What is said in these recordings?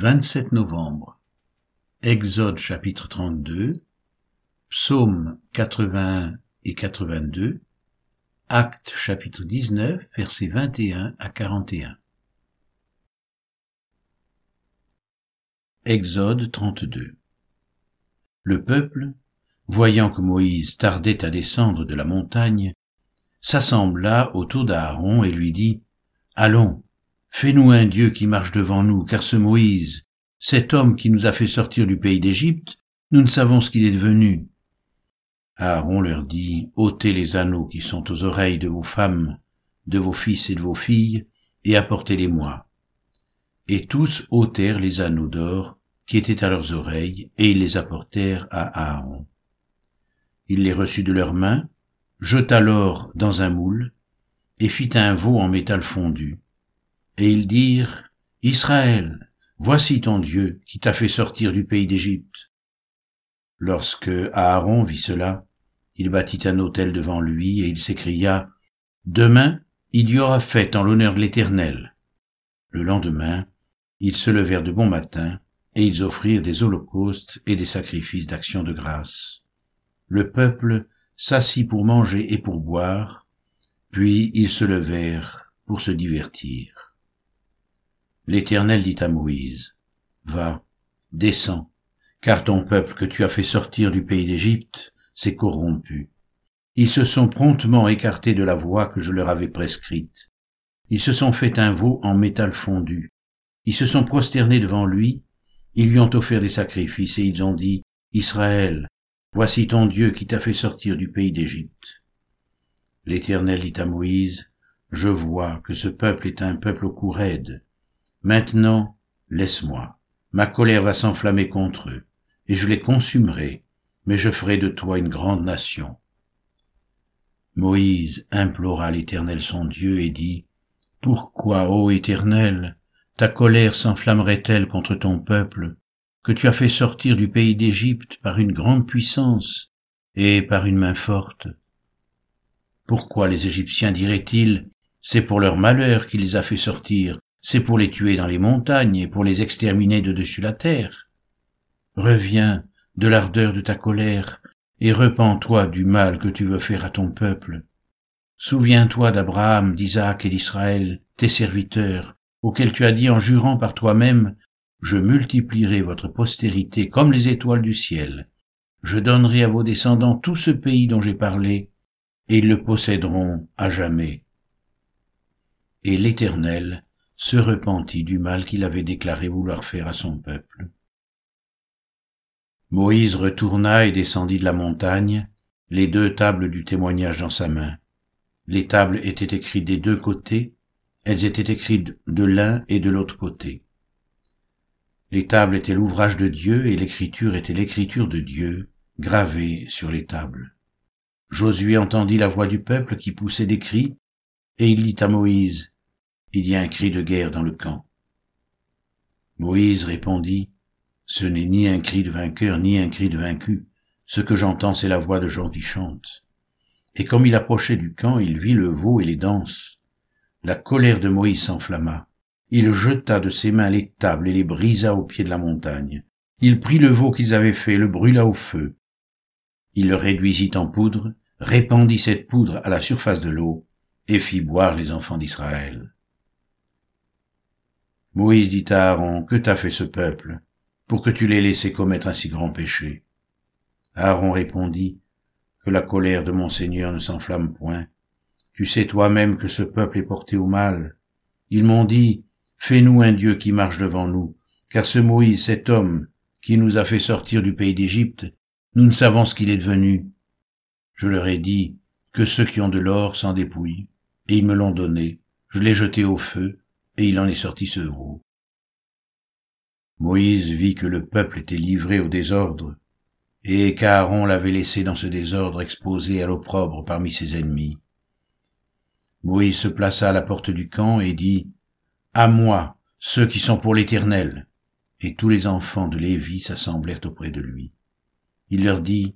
27 novembre. Exode chapitre 32, Psaume 81 et 82, Actes chapitre 19, versets 21 à 41. Exode 32. Le peuple, voyant que Moïse tardait à descendre de la montagne, s'assembla autour d'Aaron et lui dit, Allons, Fais-nous un Dieu qui marche devant nous, car ce Moïse, cet homme qui nous a fait sortir du pays d'Égypte, nous ne savons ce qu'il est devenu. Aaron leur dit, ôtez les anneaux qui sont aux oreilles de vos femmes, de vos fils et de vos filles, et apportez-les-moi. Et tous ôtèrent les anneaux d'or qui étaient à leurs oreilles, et ils les apportèrent à Aaron. Il les reçut de leurs mains, jeta l'or dans un moule, et fit un veau en métal fondu et ils dirent, Israël, voici ton Dieu qui t'a fait sortir du pays d'Égypte. Lorsque Aaron vit cela, il bâtit un autel devant lui et il s'écria, Demain, il y aura fête en l'honneur de l'Éternel. Le lendemain, ils se levèrent de bon matin et ils offrirent des holocaustes et des sacrifices d'action de grâce. Le peuple s'assit pour manger et pour boire, puis ils se levèrent pour se divertir. L'Éternel dit à Moïse, Va, descends, car ton peuple que tu as fait sortir du pays d'Égypte s'est corrompu. Ils se sont promptement écartés de la voie que je leur avais prescrite. Ils se sont fait un veau en métal fondu. Ils se sont prosternés devant lui, ils lui ont offert des sacrifices et ils ont dit, Israël, voici ton Dieu qui t'a fait sortir du pays d'Égypte. L'Éternel dit à Moïse, Je vois que ce peuple est un peuple au cou raide, Maintenant, laisse-moi. Ma colère va s'enflammer contre eux, et je les consumerai, mais je ferai de toi une grande nation. Moïse implora l'Éternel son Dieu et dit, Pourquoi, ô Éternel, ta colère s'enflammerait-elle contre ton peuple, que tu as fait sortir du pays d'Égypte par une grande puissance et par une main forte? Pourquoi les Égyptiens diraient-ils, c'est pour leur malheur qu'il les a fait sortir, c'est pour les tuer dans les montagnes et pour les exterminer de dessus la terre. Reviens de l'ardeur de ta colère et repens-toi du mal que tu veux faire à ton peuple. Souviens-toi d'Abraham, d'Isaac et d'Israël, tes serviteurs, auxquels tu as dit en jurant par toi-même, je multiplierai votre postérité comme les étoiles du ciel. Je donnerai à vos descendants tout ce pays dont j'ai parlé, et ils le posséderont à jamais. Et l'Éternel se repentit du mal qu'il avait déclaré vouloir faire à son peuple. Moïse retourna et descendit de la montagne, les deux tables du témoignage dans sa main. Les tables étaient écrites des deux côtés, elles étaient écrites de l'un et de l'autre côté. Les tables étaient l'ouvrage de Dieu et l'écriture était l'écriture de Dieu, gravée sur les tables. Josué entendit la voix du peuple qui poussait des cris, et il dit à Moïse, il y a un cri de guerre dans le camp. Moïse répondit, Ce n'est ni un cri de vainqueur, ni un cri de vaincu. Ce que j'entends, c'est la voix de gens qui chantent. Et comme il approchait du camp, il vit le veau et les danses. La colère de Moïse s'enflamma. Il jeta de ses mains les tables et les brisa au pied de la montagne. Il prit le veau qu'ils avaient fait, le brûla au feu. Il le réduisit en poudre, répandit cette poudre à la surface de l'eau, et fit boire les enfants d'Israël. Moïse dit à Aaron, Que t'a fait ce peuple, pour que tu l'aies laissé commettre un si grand péché? Aaron répondit, Que la colère de mon Seigneur ne s'enflamme point. Tu sais toi-même que ce peuple est porté au mal. Ils m'ont dit, Fais-nous un Dieu qui marche devant nous, car ce Moïse, cet homme, qui nous a fait sortir du pays d'Égypte, nous ne savons ce qu'il est devenu. Je leur ai dit, que ceux qui ont de l'or s'en dépouillent, et ils me l'ont donné, je l'ai jeté au feu, et il en est sorti ce veau. Moïse vit que le peuple était livré au désordre, et qu'Aaron l'avait laissé dans ce désordre exposé à l'opprobre parmi ses ennemis. Moïse se plaça à la porte du camp et dit, À moi, ceux qui sont pour l'Éternel. Et tous les enfants de Lévi s'assemblèrent auprès de lui. Il leur dit,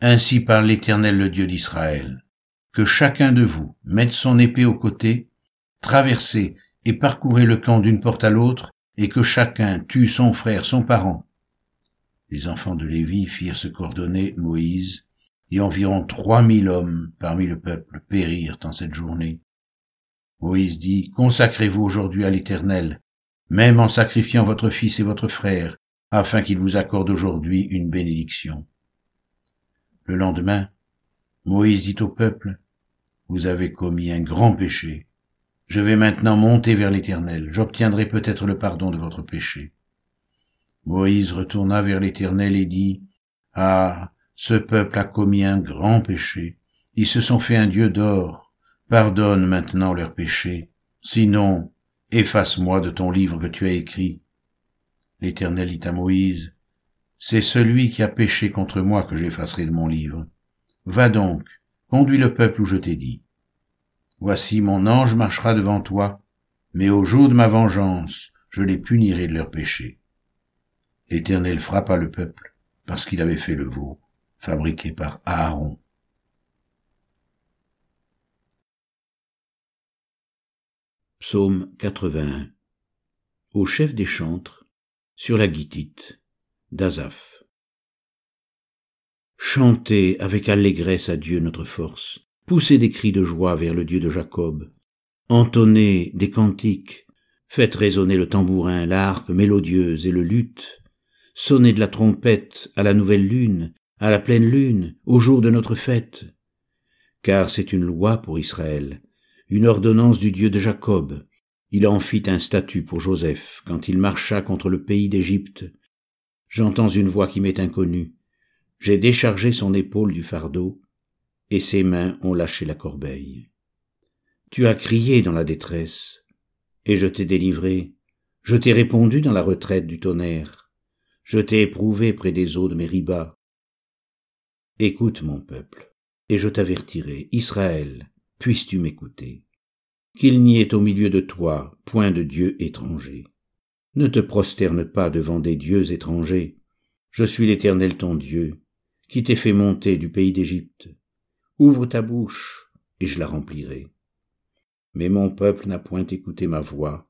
Ainsi parle l'Éternel le Dieu d'Israël, que chacun de vous mette son épée au côté, traversez et parcourez le camp d'une porte à l'autre, et que chacun tue son frère, son parent. Les enfants de Lévi firent ce qu'ordonnait Moïse, et environ trois mille hommes parmi le peuple périrent en cette journée. Moïse dit, Consacrez-vous aujourd'hui à l'Éternel, même en sacrifiant votre fils et votre frère, afin qu'il vous accorde aujourd'hui une bénédiction. Le lendemain, Moïse dit au peuple, Vous avez commis un grand péché. Je vais maintenant monter vers l'Éternel, j'obtiendrai peut-être le pardon de votre péché. Moïse retourna vers l'Éternel et dit, Ah, ce peuple a commis un grand péché, ils se sont fait un Dieu d'or, pardonne maintenant leurs péchés, sinon efface-moi de ton livre que tu as écrit. L'Éternel dit à Moïse, C'est celui qui a péché contre moi que j'effacerai de mon livre. Va donc, conduis le peuple où je t'ai dit. Voici mon ange marchera devant toi, mais au jour de ma vengeance, je les punirai de leurs péchés. L'Éternel frappa le peuple, parce qu'il avait fait le veau, fabriqué par Aaron. Psaume 81 Au chef des chantres, sur la guitite, d'Azaph. Chantez avec allégresse à Dieu notre force, poussez des cris de joie vers le Dieu de Jacob, entonnez des cantiques, faites résonner le tambourin, l'harpe mélodieuse et le luth, sonnez de la trompette à la nouvelle lune, à la pleine lune, au jour de notre fête. Car c'est une loi pour Israël, une ordonnance du Dieu de Jacob. Il en fit un statut pour Joseph quand il marcha contre le pays d'Égypte. J'entends une voix qui m'est inconnue. J'ai déchargé son épaule du fardeau, et ses mains ont lâché la corbeille. Tu as crié dans la détresse, et je t'ai délivré. Je t'ai répondu dans la retraite du tonnerre. Je t'ai éprouvé près des eaux de Mériba. Écoute mon peuple, et je t'avertirai, Israël, puisses-tu m'écouter qu'il n'y ait au milieu de toi point de dieu étranger. Ne te prosterne pas devant des dieux étrangers. Je suis l'Éternel ton Dieu, qui t'ai fait monter du pays d'Égypte. Ouvre ta bouche, et je la remplirai. Mais mon peuple n'a point écouté ma voix,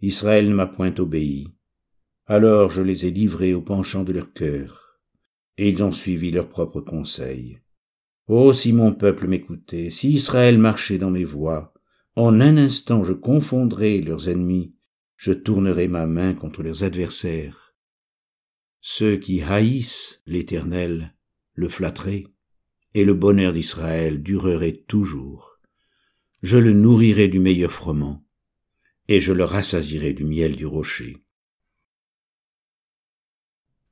Israël ne m'a point obéi. Alors je les ai livrés au penchant de leur cœur, et ils ont suivi leurs propres conseils. Oh, si mon peuple m'écoutait, si Israël marchait dans mes voies, en un instant je confondrai leurs ennemis, je tournerai ma main contre leurs adversaires. Ceux qui haïssent l'Éternel le flatteraient, et le bonheur d'Israël durerait toujours. Je le nourrirai du meilleur froment, et je le rassasirai du miel du rocher.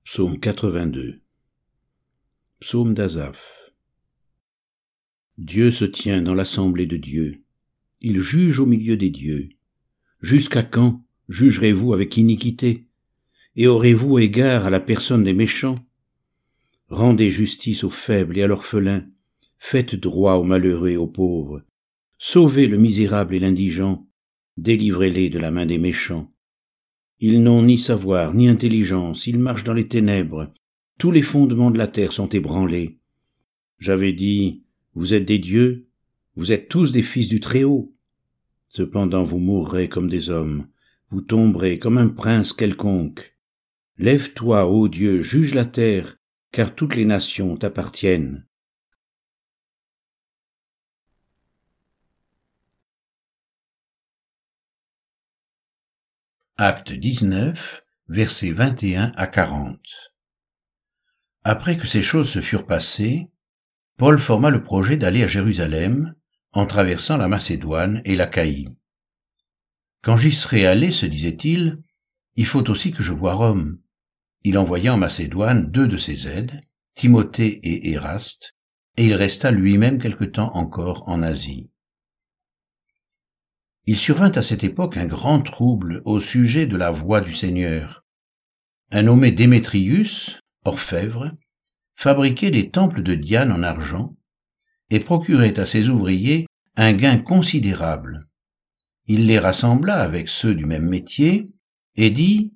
Psaume 82 Psaume d'Azaph Dieu se tient dans l'assemblée de Dieu. Il juge au milieu des dieux. Jusqu'à quand jugerez-vous avec iniquité? Et aurez-vous égard à la personne des méchants? Rendez justice aux faibles et à l'orphelin. Faites droit aux malheureux et aux pauvres. Sauvez le misérable et l'indigent. Délivrez-les de la main des méchants. Ils n'ont ni savoir ni intelligence, ils marchent dans les ténèbres. Tous les fondements de la terre sont ébranlés. J'avais dit, vous êtes des dieux, vous êtes tous des fils du Très-Haut. Cependant vous mourrez comme des hommes, vous tomberez comme un prince quelconque. Lève-toi, ô Dieu, juge la terre, car toutes les nations t'appartiennent. Acte 19, versets 21 à 40. Après que ces choses se furent passées, Paul forma le projet d'aller à Jérusalem en traversant la Macédoine et la Caïe. Quand j'y serai allé, se disait-il, il faut aussi que je voie Rome. Il envoya en Macédoine deux de ses aides, Timothée et Éraste, et il resta lui-même quelque temps encore en Asie. Il survint à cette époque un grand trouble au sujet de la voix du Seigneur. Un nommé Démétrius, orfèvre, fabriquait des temples de Diane en argent et procurait à ses ouvriers un gain considérable. Il les rassembla avec ceux du même métier et dit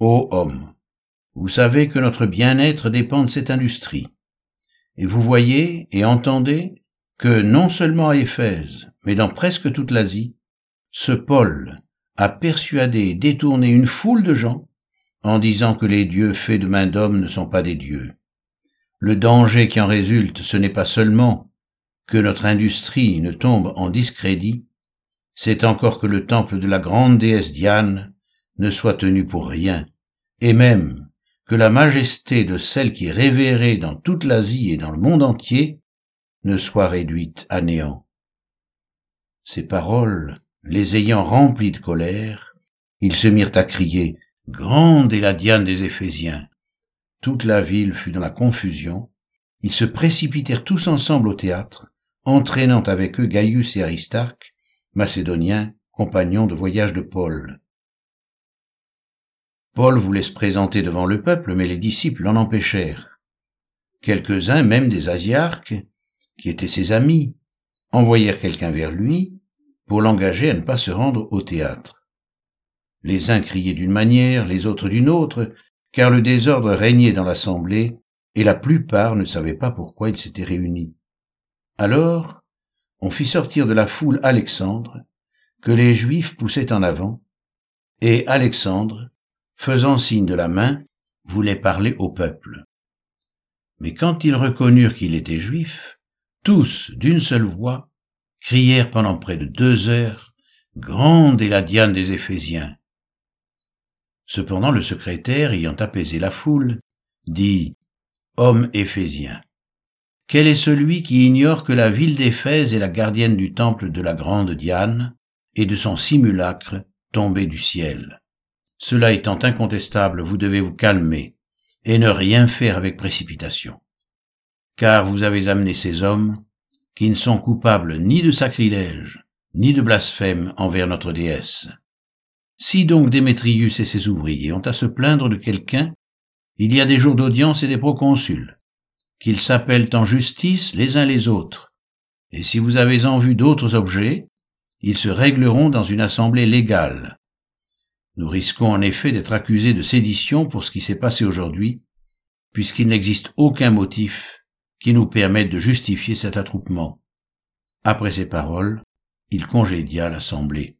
Ô homme, vous savez que notre bien-être dépend de cette industrie. Et vous voyez et entendez que non seulement à Éphèse, mais dans presque toute l'Asie, ce Paul a persuadé et détourné une foule de gens en disant que les dieux faits de main d'homme ne sont pas des dieux. Le danger qui en résulte, ce n'est pas seulement que notre industrie ne tombe en discrédit, c'est encore que le temple de la grande déesse Diane ne soit tenu pour rien, et même que la majesté de celle qui est révérée dans toute l'Asie et dans le monde entier ne soit réduite à néant. Ces paroles, les ayant remplis de colère, ils se mirent à crier Grande est la Diane des Éphésiens. Toute la ville fut dans la confusion. Ils se précipitèrent tous ensemble au théâtre, entraînant avec eux Gaius et Aristarque, macédoniens, compagnons de voyage de Paul. Paul voulait se présenter devant le peuple, mais les disciples l'en empêchèrent. Quelques-uns, même des Asiarques, qui étaient ses amis, envoyèrent quelqu'un vers lui pour l'engager à ne pas se rendre au théâtre. Les uns criaient d'une manière, les autres d'une autre, car le désordre régnait dans l'assemblée, et la plupart ne savaient pas pourquoi ils s'étaient réunis. Alors, on fit sortir de la foule Alexandre, que les Juifs poussaient en avant, et Alexandre, faisant signe de la main, voulait parler au peuple. Mais quand ils reconnurent qu'il était juif, tous, d'une seule voix, crièrent pendant près de deux heures, Grande est la Diane des Éphésiens. Cependant le secrétaire, ayant apaisé la foule, dit Homme éphésien, quel est celui qui ignore que la ville d'Éphèse est la gardienne du temple de la grande Diane et de son simulacre tombé du ciel? Cela étant incontestable, vous devez vous calmer et ne rien faire avec précipitation. Car vous avez amené ces hommes qui ne sont coupables ni de sacrilège, ni de blasphème envers notre déesse. Si donc Démétrius et ses ouvriers ont à se plaindre de quelqu'un, il y a des jours d'audience et des proconsuls, qu'ils s'appellent en justice les uns les autres. Et si vous avez en vue d'autres objets, ils se régleront dans une assemblée légale. Nous risquons en effet d'être accusés de sédition pour ce qui s'est passé aujourd'hui, puisqu'il n'existe aucun motif qui nous permette de justifier cet attroupement. Après ces paroles, il congédia l'assemblée.